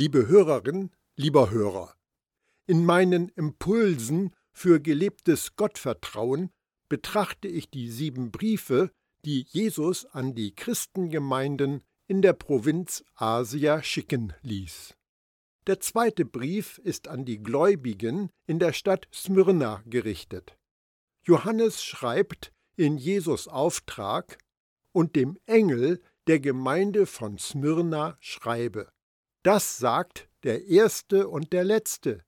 Liebe Hörerin, lieber Hörer, in meinen Impulsen für gelebtes Gottvertrauen betrachte ich die sieben Briefe, die Jesus an die Christengemeinden in der Provinz Asia schicken ließ. Der zweite Brief ist an die Gläubigen in der Stadt Smyrna gerichtet. Johannes schreibt in Jesus Auftrag und dem Engel der Gemeinde von Smyrna schreibe. Das sagt der Erste und der Letzte,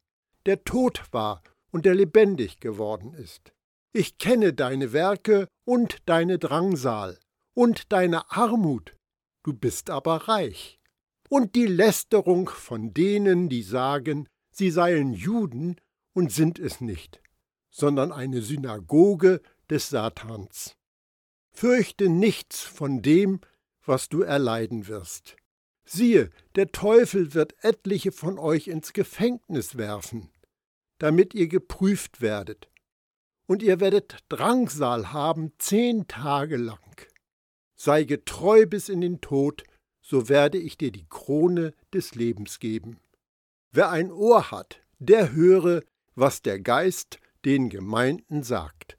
der tot war und der lebendig geworden ist. Ich kenne deine Werke und deine Drangsal und deine Armut, du bist aber reich. Und die Lästerung von denen, die sagen, sie seien Juden und sind es nicht, sondern eine Synagoge des Satans. Fürchte nichts von dem, was du erleiden wirst. Siehe, der Teufel wird etliche von euch ins Gefängnis werfen, damit ihr geprüft werdet und ihr werdet Drangsal haben zehn Tage lang. Sei getreu bis in den Tod, so werde ich dir die Krone des Lebens geben. Wer ein Ohr hat, der höre, was der Geist den Gemeinden sagt.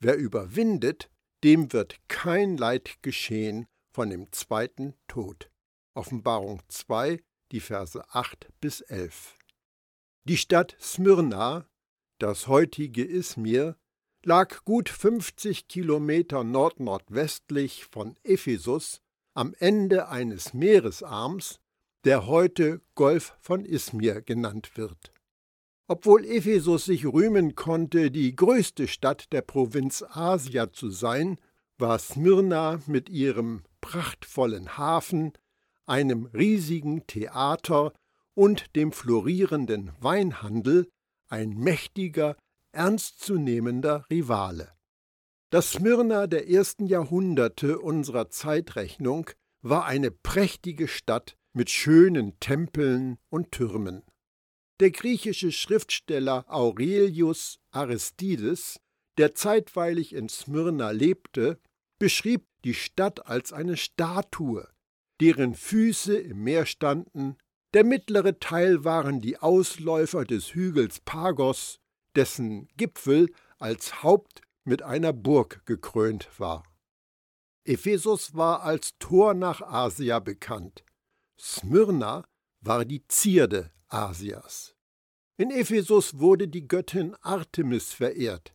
Wer überwindet, dem wird kein Leid geschehen von dem zweiten Tod. Offenbarung 2, die Verse 8 bis 11. Die Stadt Smyrna, das heutige Izmir, lag gut 50 Kilometer nordnordwestlich von Ephesus am Ende eines Meeresarms, der heute Golf von Izmir genannt wird. Obwohl Ephesus sich rühmen konnte, die größte Stadt der Provinz Asia zu sein, war Smyrna mit ihrem prachtvollen Hafen, einem riesigen Theater und dem florierenden Weinhandel ein mächtiger ernstzunehmender Rivale. Das Smyrna der ersten Jahrhunderte unserer Zeitrechnung war eine prächtige Stadt mit schönen Tempeln und Türmen. Der griechische Schriftsteller Aurelius Aristides, der zeitweilig in Smyrna lebte, beschrieb die Stadt als eine Statue, deren Füße im Meer standen, der mittlere Teil waren die Ausläufer des Hügels Pagos dessen Gipfel als Haupt mit einer Burg gekrönt war. Ephesus war als Tor nach Asia bekannt. Smyrna war die Zierde Asias. In Ephesus wurde die Göttin Artemis verehrt.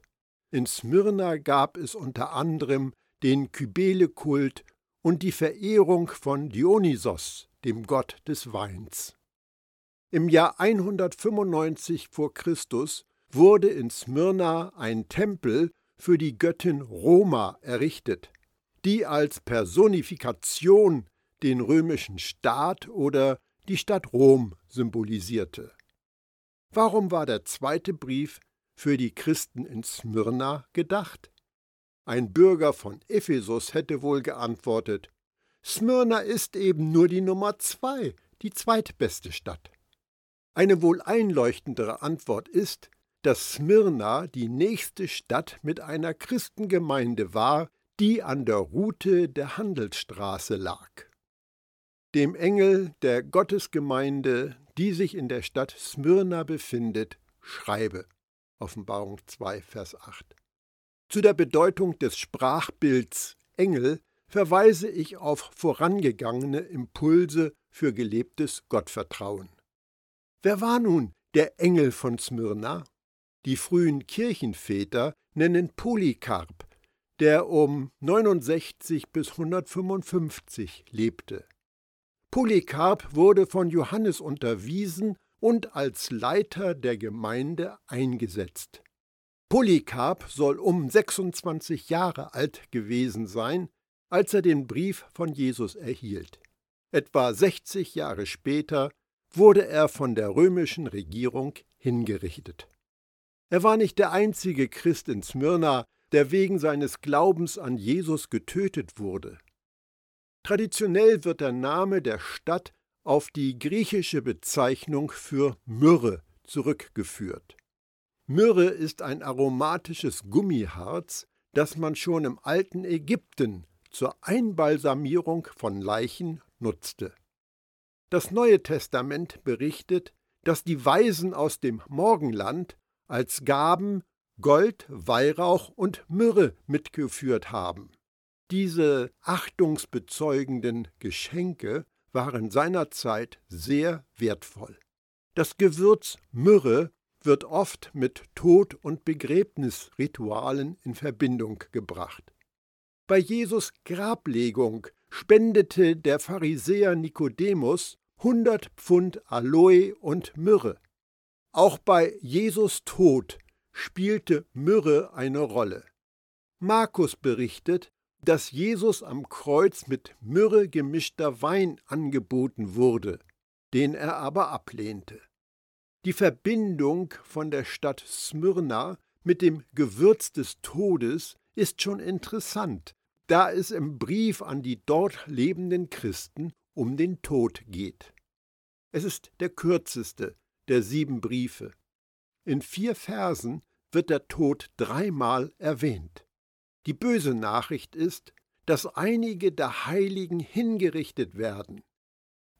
In Smyrna gab es unter anderem den Kybele-Kult und die Verehrung von Dionysos, dem Gott des Weins. Im Jahr 195 vor Christus wurde in Smyrna ein Tempel für die Göttin Roma errichtet, die als Personifikation den römischen Staat oder die Stadt Rom symbolisierte. Warum war der zweite Brief für die Christen in Smyrna gedacht? Ein Bürger von Ephesus hätte wohl geantwortet: Smyrna ist eben nur die Nummer zwei, die zweitbeste Stadt. Eine wohl einleuchtendere Antwort ist, dass Smyrna die nächste Stadt mit einer Christengemeinde war, die an der Route der Handelsstraße lag. Dem Engel der Gottesgemeinde, die sich in der Stadt Smyrna befindet, schreibe. Offenbarung 2, Vers 8. Zu der Bedeutung des Sprachbilds Engel verweise ich auf vorangegangene Impulse für gelebtes Gottvertrauen. Wer war nun der Engel von Smyrna? Die frühen Kirchenväter nennen Polycarp, der um 69 bis 155 lebte. Polycarp wurde von Johannes unterwiesen und als Leiter der Gemeinde eingesetzt. Polycarp soll um 26 Jahre alt gewesen sein, als er den Brief von Jesus erhielt. Etwa 60 Jahre später wurde er von der römischen Regierung hingerichtet. Er war nicht der einzige Christ in Smyrna, der wegen seines Glaubens an Jesus getötet wurde. Traditionell wird der Name der Stadt auf die griechische Bezeichnung für Myrrhe zurückgeführt. Myrrhe ist ein aromatisches Gummiharz, das man schon im alten Ägypten zur Einbalsamierung von Leichen nutzte. Das Neue Testament berichtet, dass die Weisen aus dem Morgenland als Gaben Gold, Weihrauch und Myrrhe mitgeführt haben. Diese achtungsbezeugenden Geschenke waren seinerzeit sehr wertvoll. Das Gewürz Myrrhe wird oft mit Tod- und Begräbnisritualen in Verbindung gebracht. Bei Jesus Grablegung spendete der Pharisäer Nikodemus 100 Pfund Aloe und Myrrhe. Auch bei Jesus Tod spielte Myrrhe eine Rolle. Markus berichtet, dass Jesus am Kreuz mit Myrrhe gemischter Wein angeboten wurde, den er aber ablehnte. Die Verbindung von der Stadt Smyrna mit dem Gewürz des Todes ist schon interessant, da es im Brief an die dort lebenden Christen um den Tod geht. Es ist der kürzeste der sieben Briefe. In vier Versen wird der Tod dreimal erwähnt. Die böse Nachricht ist, dass einige der Heiligen hingerichtet werden.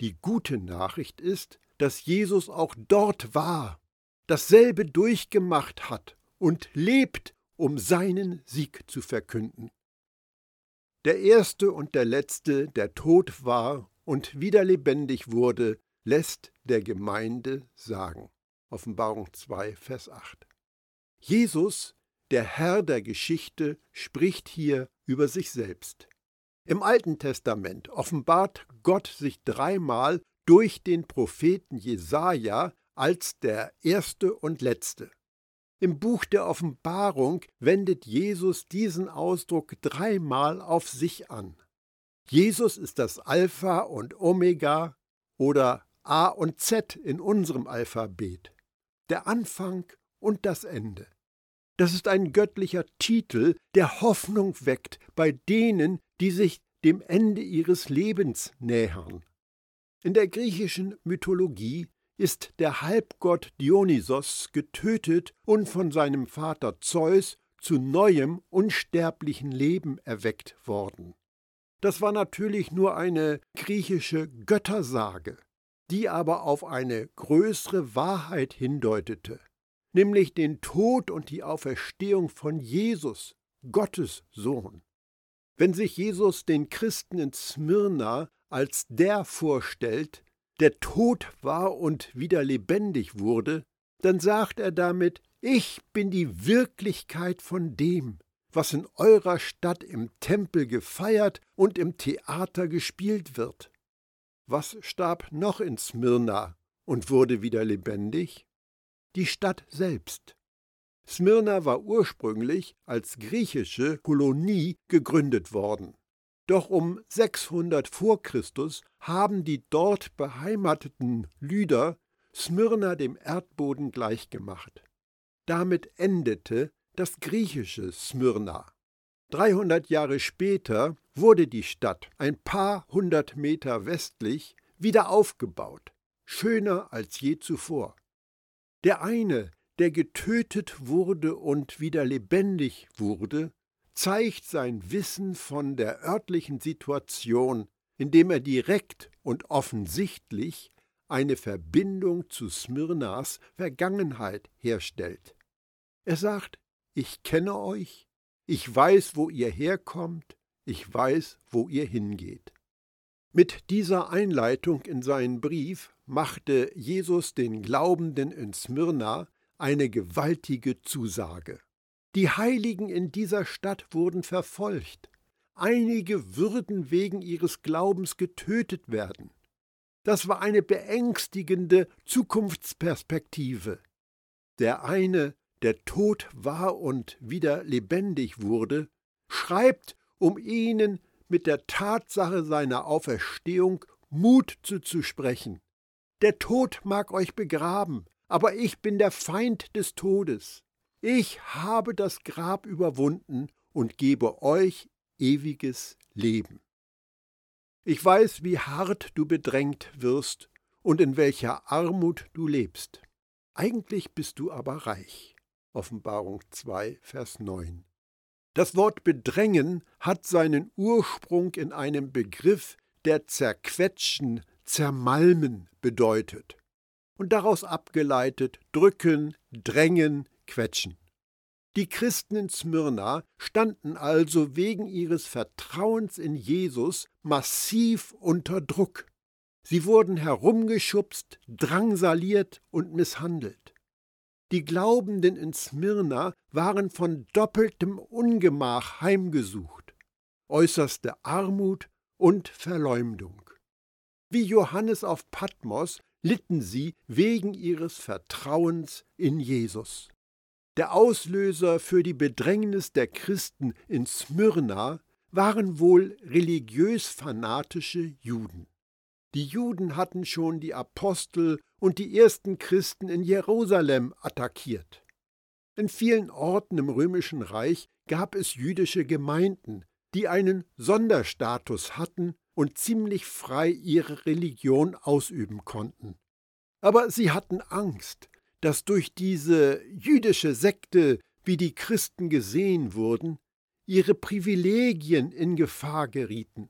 Die gute Nachricht ist, dass Jesus auch dort war, dasselbe durchgemacht hat und lebt, um seinen Sieg zu verkünden. Der erste und der letzte, der tot war und wieder lebendig wurde, lässt der Gemeinde sagen. Offenbarung 2, Vers 8. Jesus, der Herr der Geschichte, spricht hier über sich selbst. Im Alten Testament offenbart Gott sich dreimal durch den Propheten Jesaja als der Erste und Letzte. Im Buch der Offenbarung wendet Jesus diesen Ausdruck dreimal auf sich an. Jesus ist das Alpha und Omega oder A und Z in unserem Alphabet, der Anfang und das Ende. Das ist ein göttlicher Titel, der Hoffnung weckt bei denen, die sich dem Ende ihres Lebens nähern. In der griechischen Mythologie ist der Halbgott Dionysos getötet und von seinem Vater Zeus zu neuem unsterblichen Leben erweckt worden. Das war natürlich nur eine griechische Göttersage, die aber auf eine größere Wahrheit hindeutete, nämlich den Tod und die Auferstehung von Jesus, Gottes Sohn. Wenn sich Jesus den Christen in Smyrna als der vorstellt, der tot war und wieder lebendig wurde, dann sagt er damit, ich bin die Wirklichkeit von dem, was in eurer Stadt im Tempel gefeiert und im Theater gespielt wird. Was starb noch in Smyrna und wurde wieder lebendig? Die Stadt selbst. Smyrna war ursprünglich als griechische Kolonie gegründet worden. Doch um 600 vor Christus haben die dort beheimateten Lyder Smyrna dem Erdboden gleichgemacht. Damit endete das griechische Smyrna. 300 Jahre später wurde die Stadt ein paar hundert Meter westlich wieder aufgebaut, schöner als je zuvor. Der eine, der getötet wurde und wieder lebendig wurde, zeigt sein Wissen von der örtlichen Situation, indem er direkt und offensichtlich eine Verbindung zu Smyrnas Vergangenheit herstellt. Er sagt, ich kenne euch, ich weiß, wo ihr herkommt, ich weiß, wo ihr hingeht. Mit dieser Einleitung in seinen Brief machte Jesus den Glaubenden in Smyrna eine gewaltige Zusage. Die Heiligen in dieser Stadt wurden verfolgt. Einige würden wegen ihres Glaubens getötet werden. Das war eine beängstigende Zukunftsperspektive. Der eine, der tot war und wieder lebendig wurde, schreibt, um ihnen mit der Tatsache seiner Auferstehung Mut zuzusprechen. Der Tod mag euch begraben, aber ich bin der Feind des Todes. Ich habe das Grab überwunden und gebe euch ewiges Leben. Ich weiß, wie hart du bedrängt wirst und in welcher Armut du lebst. Eigentlich bist du aber reich. Offenbarung 2, Vers 9. Das Wort bedrängen hat seinen Ursprung in einem Begriff, der zerquetschen, zermalmen bedeutet und daraus abgeleitet drücken, drängen, quetschen. Die Christen in Smyrna standen also wegen ihres Vertrauens in Jesus massiv unter Druck. Sie wurden herumgeschubst, drangsaliert und misshandelt. Die Glaubenden in Smyrna waren von doppeltem Ungemach heimgesucht, äußerste Armut und Verleumdung. Wie Johannes auf Patmos litten sie wegen ihres Vertrauens in Jesus. Der Auslöser für die Bedrängnis der Christen in Smyrna waren wohl religiös-fanatische Juden. Die Juden hatten schon die Apostel und die ersten Christen in Jerusalem attackiert. In vielen Orten im römischen Reich gab es jüdische Gemeinden, die einen Sonderstatus hatten und ziemlich frei ihre Religion ausüben konnten. Aber sie hatten Angst, dass durch diese jüdische Sekte, wie die Christen gesehen wurden, ihre Privilegien in Gefahr gerieten.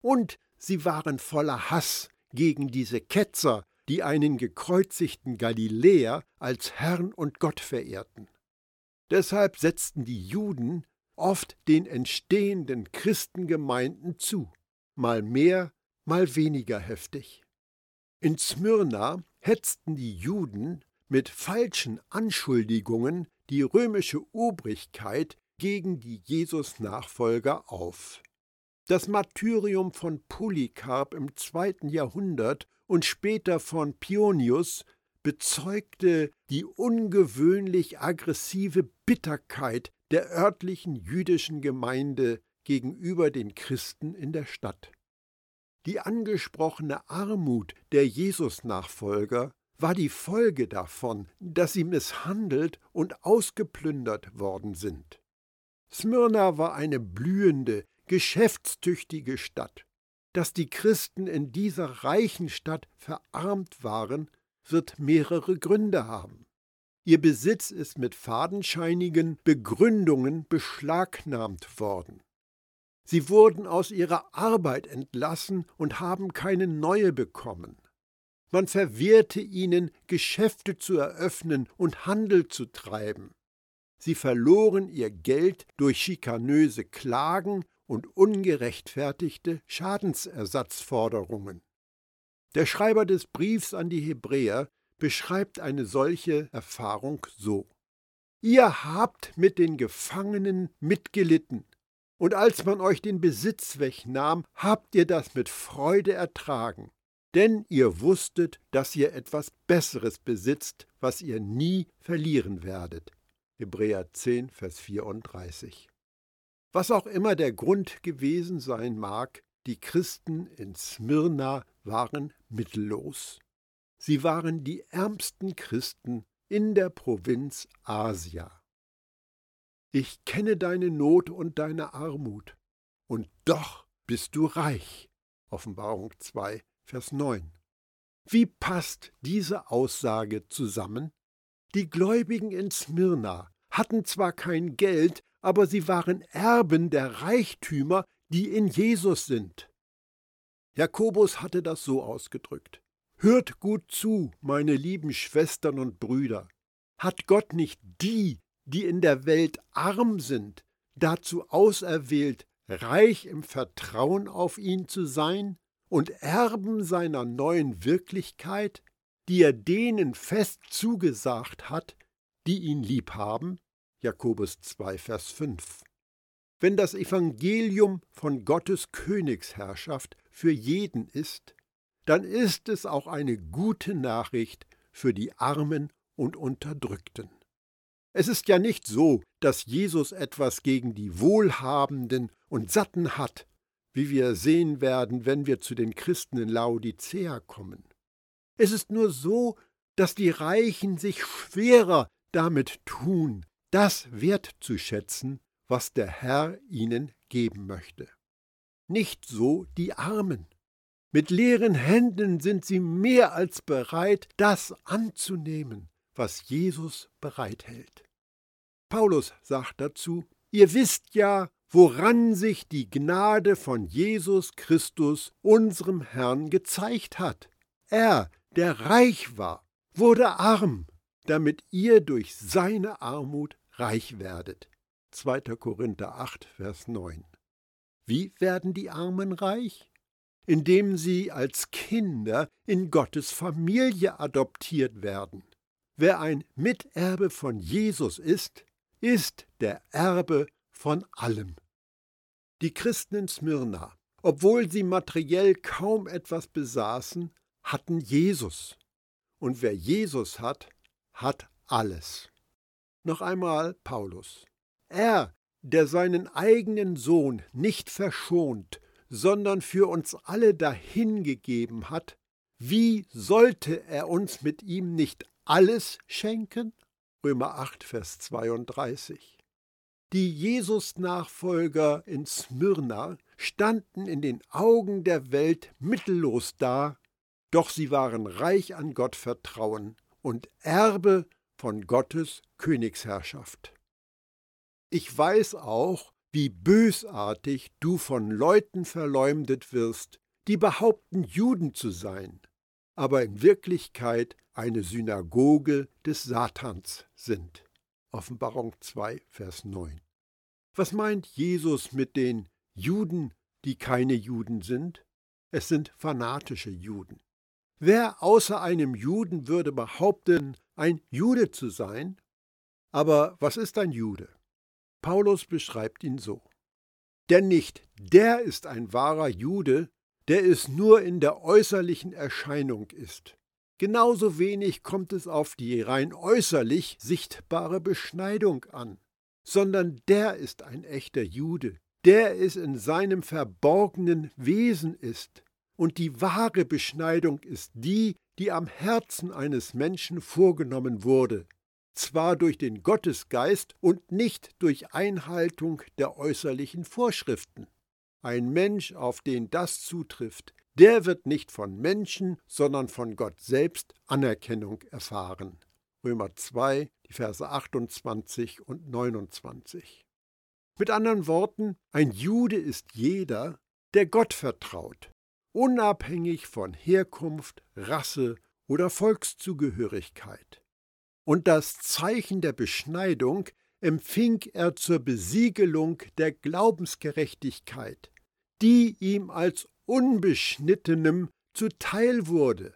Und Sie waren voller Hass gegen diese Ketzer, die einen gekreuzigten Galiläer als Herrn und Gott verehrten. Deshalb setzten die Juden oft den entstehenden Christengemeinden zu, mal mehr, mal weniger heftig. In Smyrna hetzten die Juden mit falschen Anschuldigungen die römische Obrigkeit gegen die Jesus-Nachfolger auf. Das Martyrium von Polycarp im zweiten Jahrhundert und später von Pionius bezeugte die ungewöhnlich aggressive Bitterkeit der örtlichen jüdischen Gemeinde gegenüber den Christen in der Stadt. Die angesprochene Armut der Jesus-Nachfolger war die Folge davon, dass sie misshandelt und ausgeplündert worden sind. Smyrna war eine blühende, geschäftstüchtige Stadt. Dass die Christen in dieser reichen Stadt verarmt waren, wird mehrere Gründe haben. Ihr Besitz ist mit fadenscheinigen Begründungen beschlagnahmt worden. Sie wurden aus ihrer Arbeit entlassen und haben keine neue bekommen. Man verwehrte ihnen, Geschäfte zu eröffnen und Handel zu treiben. Sie verloren ihr Geld durch schikanöse Klagen und ungerechtfertigte Schadensersatzforderungen. Der Schreiber des Briefs an die Hebräer beschreibt eine solche Erfahrung so. Ihr habt mit den Gefangenen mitgelitten, und als man euch den Besitz wegnahm, habt ihr das mit Freude ertragen, denn ihr wusstet, dass ihr etwas Besseres besitzt, was ihr nie verlieren werdet. Hebräer 10, Vers 34. Was auch immer der Grund gewesen sein mag, die Christen in Smyrna waren mittellos. Sie waren die ärmsten Christen in der Provinz Asia. Ich kenne deine Not und deine Armut, und doch bist du reich. Offenbarung 2, Vers 9. Wie passt diese Aussage zusammen? Die Gläubigen in Smyrna hatten zwar kein Geld, aber sie waren Erben der Reichtümer, die in Jesus sind. Jakobus hatte das so ausgedrückt. Hört gut zu, meine lieben Schwestern und Brüder. Hat Gott nicht die, die in der Welt arm sind, dazu auserwählt, reich im Vertrauen auf ihn zu sein und Erben seiner neuen Wirklichkeit, die er denen fest zugesagt hat, die ihn lieb haben? Jakobus 2, Vers 5. Wenn das Evangelium von Gottes Königsherrschaft für jeden ist, dann ist es auch eine gute Nachricht für die Armen und Unterdrückten. Es ist ja nicht so, dass Jesus etwas gegen die Wohlhabenden und Satten hat, wie wir sehen werden, wenn wir zu den Christen in Laodicea kommen. Es ist nur so, dass die Reichen sich schwerer damit tun, das wertzuschätzen, was der Herr ihnen geben möchte. Nicht so die Armen. Mit leeren Händen sind sie mehr als bereit, das anzunehmen, was Jesus bereithält. Paulus sagt dazu, ihr wisst ja, woran sich die Gnade von Jesus Christus, unserem Herrn, gezeigt hat. Er, der reich war, wurde arm, damit ihr durch seine Armut reich werdet. 2. Korinther 8, Vers 9. Wie werden die Armen reich? Indem sie als Kinder in Gottes Familie adoptiert werden. Wer ein Miterbe von Jesus ist, ist der Erbe von allem. Die Christen in Smyrna, obwohl sie materiell kaum etwas besaßen, hatten Jesus. Und wer Jesus hat, hat alles. Noch einmal Paulus. Er, der seinen eigenen Sohn nicht verschont, sondern für uns alle dahingegeben hat, wie sollte er uns mit ihm nicht alles schenken? Römer 8, Vers 32. Die Jesus-Nachfolger in Smyrna standen in den Augen der Welt mittellos da, doch sie waren reich an Gottvertrauen und Erbe von Gottes Königsherrschaft. Ich weiß auch, wie bösartig du von Leuten verleumdet wirst, die behaupten, Juden zu sein, aber in Wirklichkeit eine Synagoge des Satans sind. Offenbarung 2, Vers 9. Was meint Jesus mit den Juden, die keine Juden sind? Es sind fanatische Juden. Wer außer einem Juden würde behaupten, ein Jude zu sein? Aber was ist ein Jude? Paulus beschreibt ihn so. Denn nicht der ist ein wahrer Jude, der es nur in der äußerlichen Erscheinung ist. Genauso wenig kommt es auf die rein äußerlich sichtbare Beschneidung an, sondern der ist ein echter Jude, der es in seinem verborgenen Wesen ist. Und die wahre Beschneidung ist die, die am Herzen eines Menschen vorgenommen wurde, zwar durch den Gottesgeist und nicht durch Einhaltung der äußerlichen Vorschriften. Ein Mensch, auf den das zutrifft, der wird nicht von Menschen, sondern von Gott selbst Anerkennung erfahren. Römer 2, die Verse 28 und 29. Mit anderen Worten, ein Jude ist jeder, der Gott vertraut, unabhängig von Herkunft, Rasse oder Volkszugehörigkeit und das Zeichen der Beschneidung empfing er zur Besiegelung der Glaubensgerechtigkeit, die ihm als Unbeschnittenem zuteil wurde.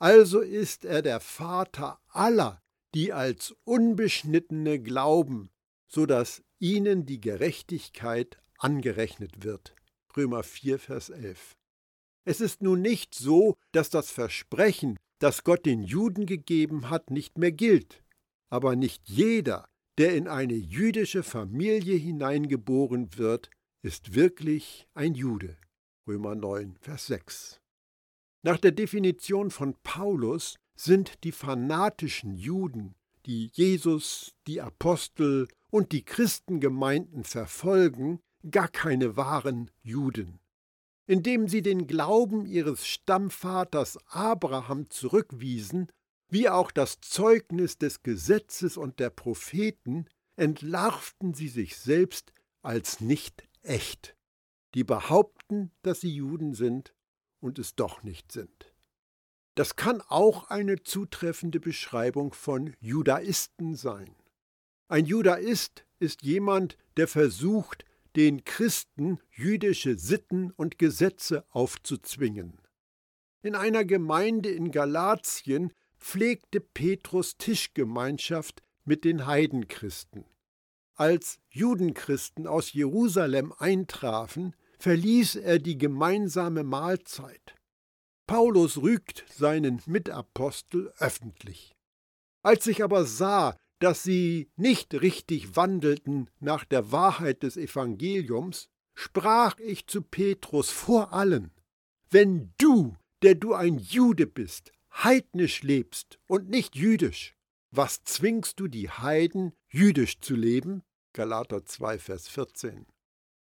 Also ist er der Vater aller, die als Unbeschnittene glauben, so dass ihnen die Gerechtigkeit angerechnet wird. Römer 4, Vers 11. Es ist nun nicht so, dass das Versprechen, das Gott den Juden gegeben hat, nicht mehr gilt. Aber nicht jeder, der in eine jüdische Familie hineingeboren wird, ist wirklich ein Jude. Römer 9, Vers 6. Nach der Definition von Paulus sind die fanatischen Juden, die Jesus, die Apostel und die Christengemeinden verfolgen, gar keine wahren Juden indem sie den Glauben ihres Stammvaters Abraham zurückwiesen, wie auch das Zeugnis des Gesetzes und der Propheten, entlarvten sie sich selbst als nicht echt, die behaupten, dass sie Juden sind und es doch nicht sind. Das kann auch eine zutreffende Beschreibung von Judaisten sein. Ein Judaist ist jemand, der versucht, den Christen jüdische Sitten und Gesetze aufzuzwingen. In einer Gemeinde in Galatien pflegte Petrus Tischgemeinschaft mit den Heidenchristen. Als Judenchristen aus Jerusalem eintrafen, verließ er die gemeinsame Mahlzeit. Paulus rügt seinen Mitapostel öffentlich. Als ich aber sah, dass sie nicht richtig wandelten nach der Wahrheit des Evangeliums, sprach ich zu Petrus vor allen, wenn du, der du ein Jude bist, heidnisch lebst und nicht jüdisch, was zwingst du die Heiden, jüdisch zu leben? Galater 2, Vers 14.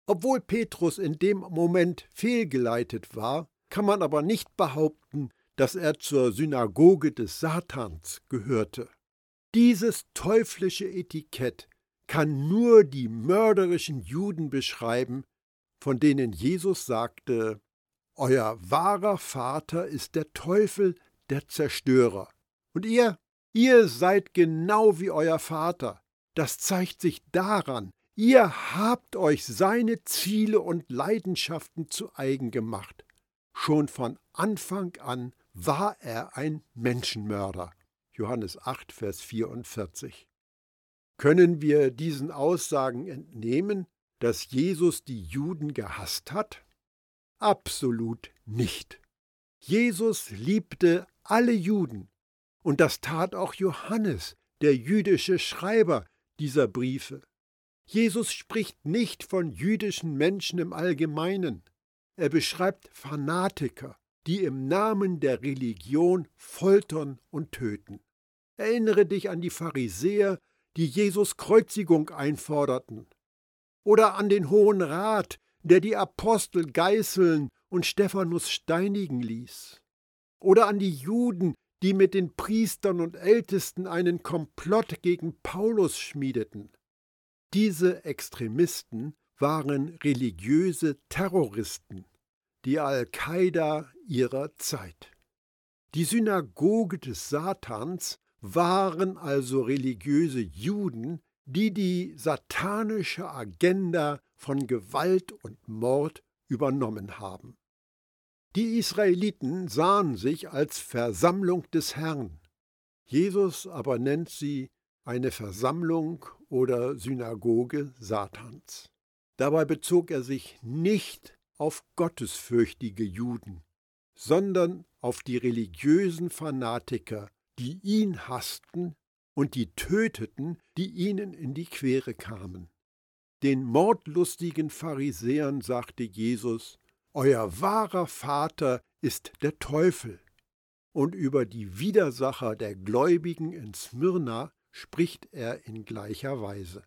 Obwohl Petrus in dem Moment fehlgeleitet war, kann man aber nicht behaupten, dass er zur Synagoge des Satans gehörte. Dieses teuflische Etikett kann nur die mörderischen Juden beschreiben, von denen Jesus sagte, Euer wahrer Vater ist der Teufel, der Zerstörer. Und ihr, ihr seid genau wie euer Vater. Das zeigt sich daran, ihr habt euch seine Ziele und Leidenschaften zu eigen gemacht. Schon von Anfang an war er ein Menschenmörder. Johannes 8, Vers 44. Können wir diesen Aussagen entnehmen, dass Jesus die Juden gehasst hat? Absolut nicht. Jesus liebte alle Juden, und das tat auch Johannes, der jüdische Schreiber dieser Briefe. Jesus spricht nicht von jüdischen Menschen im Allgemeinen. Er beschreibt Fanatiker, die im Namen der Religion foltern und töten. Erinnere dich an die Pharisäer, die Jesus Kreuzigung einforderten, oder an den Hohen Rat, der die Apostel geißeln und Stephanus steinigen ließ, oder an die Juden, die mit den Priestern und Ältesten einen Komplott gegen Paulus schmiedeten. Diese Extremisten waren religiöse Terroristen, die Al-Qaida ihrer Zeit. Die Synagoge des Satans waren also religiöse Juden, die die satanische Agenda von Gewalt und Mord übernommen haben. Die Israeliten sahen sich als Versammlung des Herrn. Jesus aber nennt sie eine Versammlung oder Synagoge Satans. Dabei bezog er sich nicht auf gottesfürchtige Juden, sondern auf die religiösen Fanatiker, die ihn hassten und die töteten, die ihnen in die Quere kamen. Den mordlustigen Pharisäern sagte Jesus, Euer wahrer Vater ist der Teufel. Und über die Widersacher der Gläubigen in Smyrna spricht er in gleicher Weise.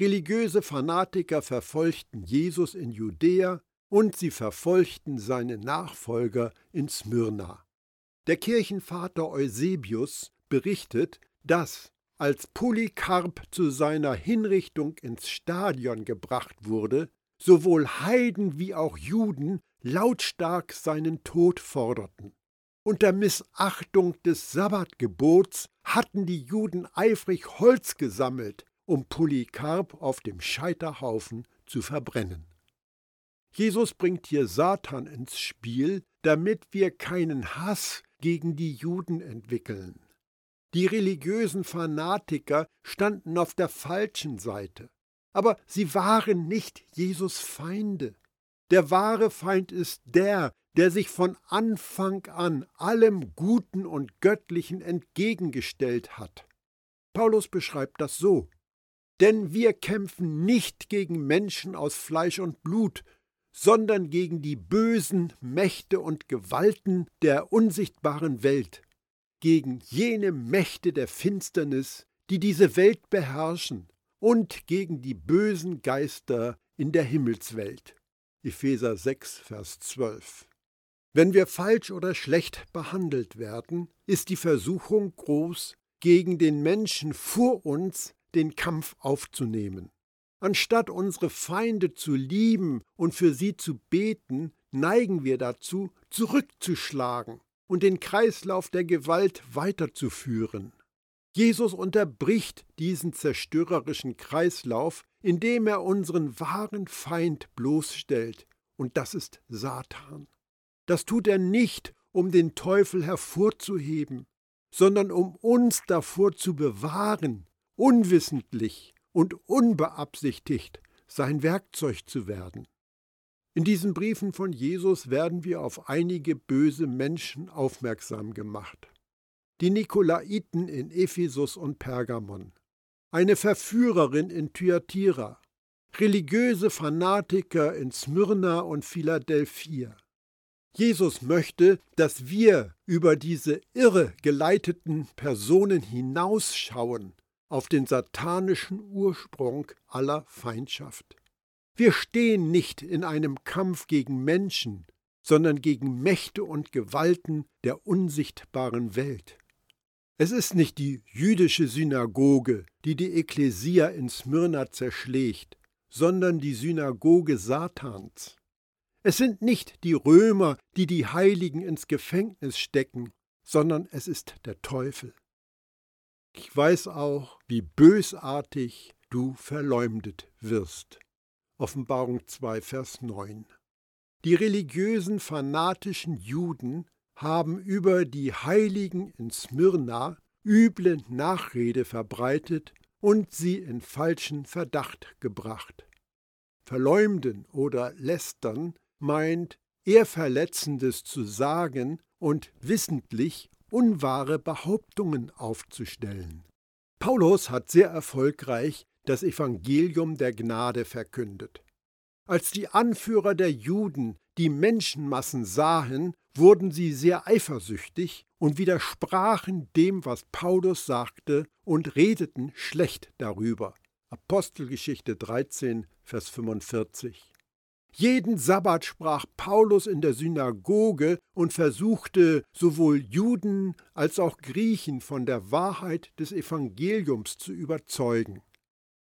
Religiöse Fanatiker verfolgten Jesus in Judäa und sie verfolgten seine Nachfolger in Smyrna. Der Kirchenvater Eusebius berichtet, dass, als Polykarp zu seiner Hinrichtung ins Stadion gebracht wurde, sowohl Heiden wie auch Juden lautstark seinen Tod forderten. Unter Missachtung des Sabbatgebots hatten die Juden eifrig Holz gesammelt, um Polykarp auf dem Scheiterhaufen zu verbrennen. Jesus bringt hier Satan ins Spiel, damit wir keinen Hass gegen die Juden entwickeln. Die religiösen Fanatiker standen auf der falschen Seite, aber sie waren nicht Jesus Feinde. Der wahre Feind ist der, der sich von Anfang an allem Guten und Göttlichen entgegengestellt hat. Paulus beschreibt das so. Denn wir kämpfen nicht gegen Menschen aus Fleisch und Blut, sondern gegen die bösen Mächte und Gewalten der unsichtbaren Welt, gegen jene Mächte der Finsternis, die diese Welt beherrschen, und gegen die bösen Geister in der Himmelswelt. Epheser 6, Vers 12. Wenn wir falsch oder schlecht behandelt werden, ist die Versuchung groß, gegen den Menschen vor uns den Kampf aufzunehmen. Anstatt unsere Feinde zu lieben und für sie zu beten, neigen wir dazu, zurückzuschlagen und den Kreislauf der Gewalt weiterzuführen. Jesus unterbricht diesen zerstörerischen Kreislauf, indem er unseren wahren Feind bloßstellt, und das ist Satan. Das tut er nicht, um den Teufel hervorzuheben, sondern um uns davor zu bewahren, unwissentlich und unbeabsichtigt sein Werkzeug zu werden. In diesen Briefen von Jesus werden wir auf einige böse Menschen aufmerksam gemacht. Die Nikolaiten in Ephesus und Pergamon, eine Verführerin in Thyatira, religiöse Fanatiker in Smyrna und Philadelphia. Jesus möchte, dass wir über diese irre geleiteten Personen hinausschauen auf den satanischen Ursprung aller Feindschaft. Wir stehen nicht in einem Kampf gegen Menschen, sondern gegen Mächte und Gewalten der unsichtbaren Welt. Es ist nicht die jüdische Synagoge, die die Ekklesia in Smyrna zerschlägt, sondern die Synagoge Satans. Es sind nicht die Römer, die die Heiligen ins Gefängnis stecken, sondern es ist der Teufel. Ich weiß auch, wie bösartig du verleumdet wirst. Offenbarung 2, Vers 9. Die religiösen, fanatischen Juden haben über die Heiligen in Smyrna üble Nachrede verbreitet und sie in falschen Verdacht gebracht. Verleumden oder lästern meint, ehrverletzendes zu sagen und wissentlich unwahre Behauptungen aufzustellen. Paulus hat sehr erfolgreich das Evangelium der Gnade verkündet. Als die Anführer der Juden die Menschenmassen sahen, wurden sie sehr eifersüchtig und widersprachen dem, was Paulus sagte, und redeten schlecht darüber. Apostelgeschichte 13, Vers 45. Jeden Sabbat sprach Paulus in der Synagoge und versuchte sowohl Juden als auch Griechen von der Wahrheit des Evangeliums zu überzeugen.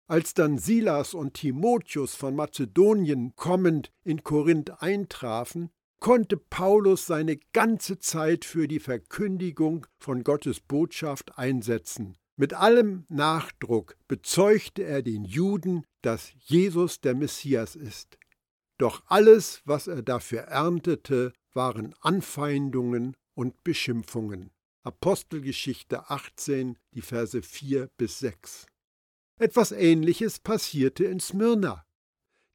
Als dann Silas und Timotheus von Mazedonien kommend in Korinth eintrafen, konnte Paulus seine ganze Zeit für die Verkündigung von Gottes Botschaft einsetzen. Mit allem Nachdruck bezeugte er den Juden, dass Jesus der Messias ist. Doch alles, was er dafür erntete, waren Anfeindungen und Beschimpfungen. Apostelgeschichte 18, die Verse 4 bis 6. Etwas Ähnliches passierte in Smyrna.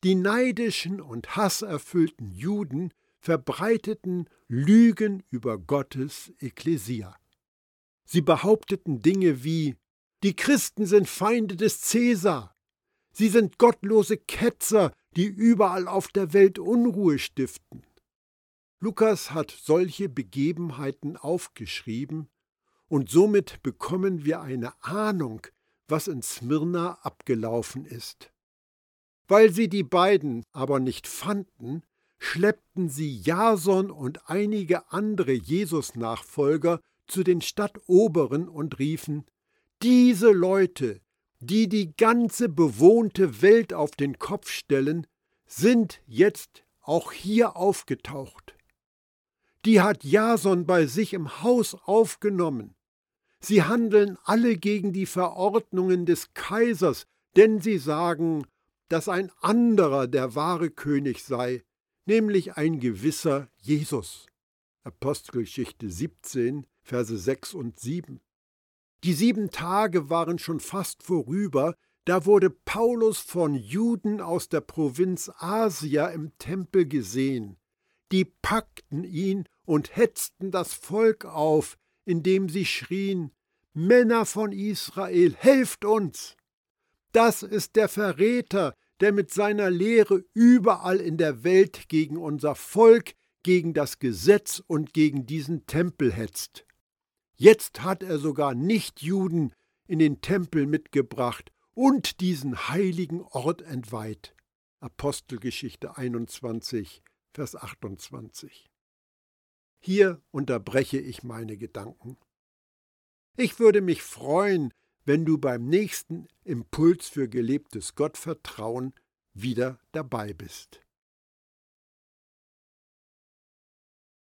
Die neidischen und hasserfüllten Juden verbreiteten Lügen über Gottes Ekklesia. Sie behaupteten Dinge wie Die Christen sind Feinde des Cäsar, sie sind gottlose Ketzer, die überall auf der Welt Unruhe stiften. Lukas hat solche Begebenheiten aufgeschrieben, und somit bekommen wir eine Ahnung, was in Smyrna abgelaufen ist. Weil sie die beiden aber nicht fanden, schleppten sie Jason und einige andere Jesus-Nachfolger zu den Stadtoberen und riefen: Diese Leute, die die ganze bewohnte Welt auf den Kopf stellen, sind jetzt auch hier aufgetaucht. Die hat Jason bei sich im Haus aufgenommen. Sie handeln alle gegen die Verordnungen des Kaisers, denn sie sagen, dass ein anderer der wahre König sei, nämlich ein gewisser Jesus. Apostelgeschichte 17, Verse 6 und 7. Die sieben Tage waren schon fast vorüber, da wurde Paulus von Juden aus der Provinz Asia im Tempel gesehen. Die packten ihn und hetzten das Volk auf, indem sie schrien Männer von Israel, helft uns. Das ist der Verräter, der mit seiner Lehre überall in der Welt gegen unser Volk, gegen das Gesetz und gegen diesen Tempel hetzt. Jetzt hat er sogar Nichtjuden in den Tempel mitgebracht und diesen heiligen Ort entweiht. Apostelgeschichte 21, Vers 28. Hier unterbreche ich meine Gedanken. Ich würde mich freuen, wenn du beim nächsten Impuls für gelebtes Gottvertrauen wieder dabei bist.